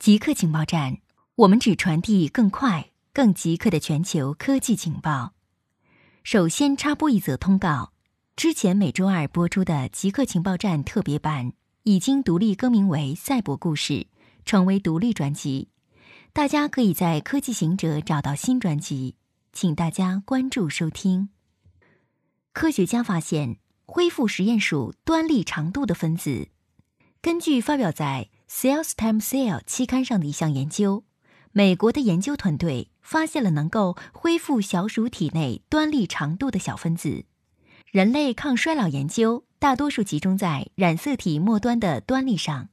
极客情报站，我们只传递更快、更极客的全球科技情报。首先插播一则通告：之前每周二播出的《极客情报站》特别版已经独立更名为《赛博故事》，成为独立专辑。大家可以在科技行者找到新专辑，请大家关注收听。科学家发现恢复实验鼠端粒长度的分子，根据发表在。《Cell Stem Cell》期刊上的一项研究，美国的研究团队发现了能够恢复小鼠体内端粒长度的小分子。人类抗衰老研究大多数集中在染色体末端的端粒上，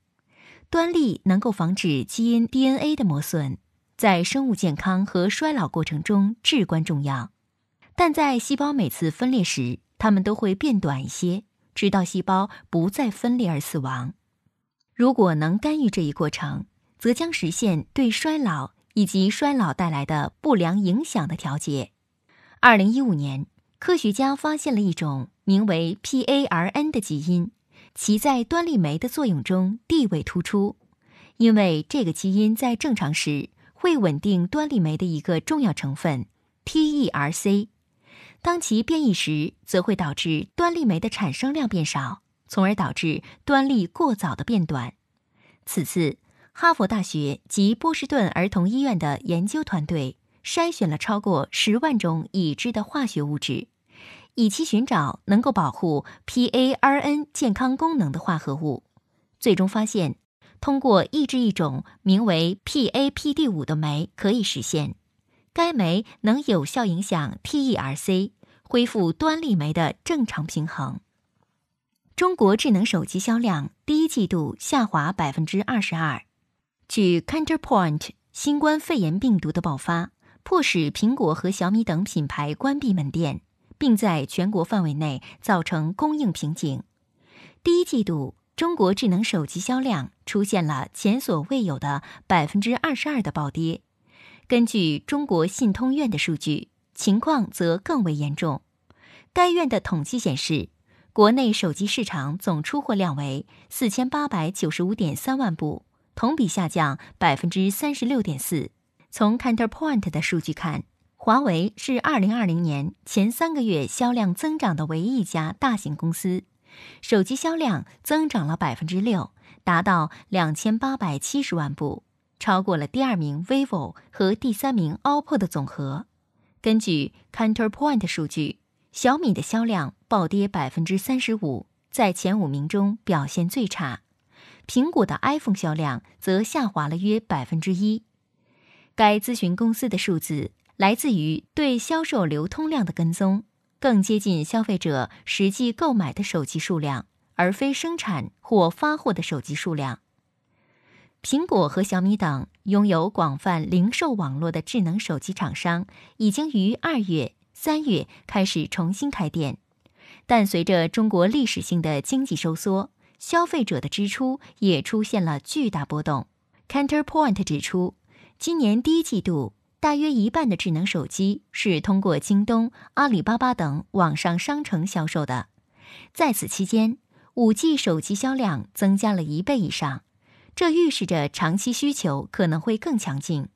端粒能够防止基因 DNA 的磨损，在生物健康和衰老过程中至关重要。但在细胞每次分裂时，它们都会变短一些，直到细胞不再分裂而死亡。如果能干预这一过程，则将实现对衰老以及衰老带来的不良影响的调节。二零一五年，科学家发现了一种名为 PARN 的基因，其在端粒酶的作用中地位突出，因为这个基因在正常时会稳定端粒酶的一个重要成分 TERC，当其变异时，则会导致端粒酶的产生量变少。从而导致端粒过早的变短。此次，哈佛大学及波士顿儿童医院的研究团队筛选了超过十万种已知的化学物质，以期寻找能够保护 PARN 健康功能的化合物。最终发现，通过抑制一种名为 PAPD5 的酶可以实现。该酶能有效影响 TERC，恢复端粒酶的正常平衡。中国智能手机销量第一季度下滑百分之二十二。据 Counterpoint，新冠肺炎病毒的爆发迫使苹果和小米等品牌关闭门店，并在全国范围内造成供应瓶颈。第一季度中国智能手机销量出现了前所未有的百分之二十二的暴跌。根据中国信通院的数据，情况则更为严重。该院的统计显示。国内手机市场总出货量为四千八百九十五点三万部，同比下降百分之三十六点四。从 Counterpoint 的数据看，华为是二零二零年前三个月销量增长的唯一一家大型公司，手机销量增长了百分之六，达到两千八百七十万部，超过了第二名 vivo 和第三名 OPPO 的总和。根据 Counterpoint 数据。小米的销量暴跌百分之三十五，在前五名中表现最差。苹果的 iPhone 销量则下滑了约百分之一。该咨询公司的数字来自于对销售流通量的跟踪，更接近消费者实际购买的手机数量，而非生产或发货的手机数量。苹果和小米等拥有广泛零售网络的智能手机厂商，已经于二月。三月开始重新开店，但随着中国历史性的经济收缩，消费者的支出也出现了巨大波动。Counterpoint 指出，今年第一季度，大约一半的智能手机是通过京东、阿里巴巴等网上商城销售的。在此期间，5G 手机销量增加了一倍以上，这预示着长期需求可能会更强劲。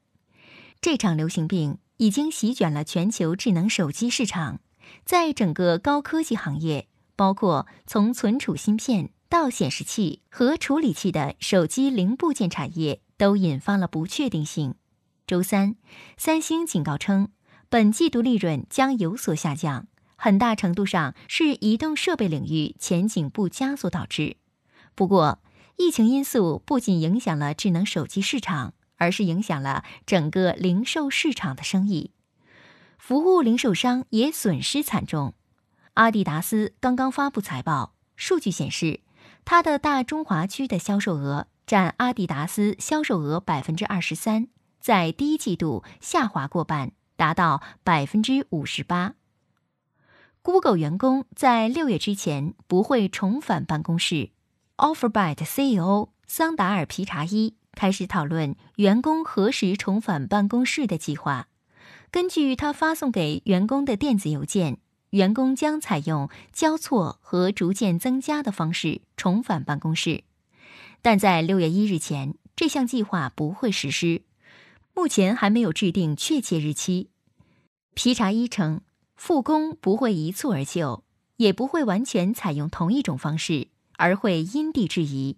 这场流行病。已经席卷了全球智能手机市场，在整个高科技行业，包括从存储芯片到显示器和处理器的手机零部件产业，都引发了不确定性。周三，三星警告称，本季度利润将有所下降，很大程度上是移动设备领域前景不佳所导致。不过，疫情因素不仅影响了智能手机市场。而是影响了整个零售市场的生意，服务零售商也损失惨重。阿迪达斯刚刚发布财报，数据显示，它的大中华区的销售额占阿迪达斯销售额百分之二十三，在第一季度下滑过半，达到百分之五十八。Google 员工在六月之前不会重返办公室。Alphabet CEO 桑达尔皮查伊。开始讨论员工何时重返办公室的计划。根据他发送给员工的电子邮件，员工将采用交错和逐渐增加的方式重返办公室。但在六月一日前，这项计划不会实施，目前还没有制定确切日期。皮查伊称，复工不会一蹴而就，也不会完全采用同一种方式，而会因地制宜。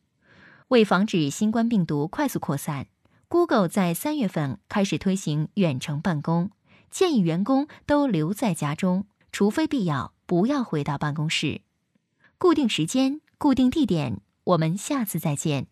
为防止新冠病毒快速扩散，Google 在三月份开始推行远程办公，建议员工都留在家中，除非必要，不要回到办公室。固定时间，固定地点，我们下次再见。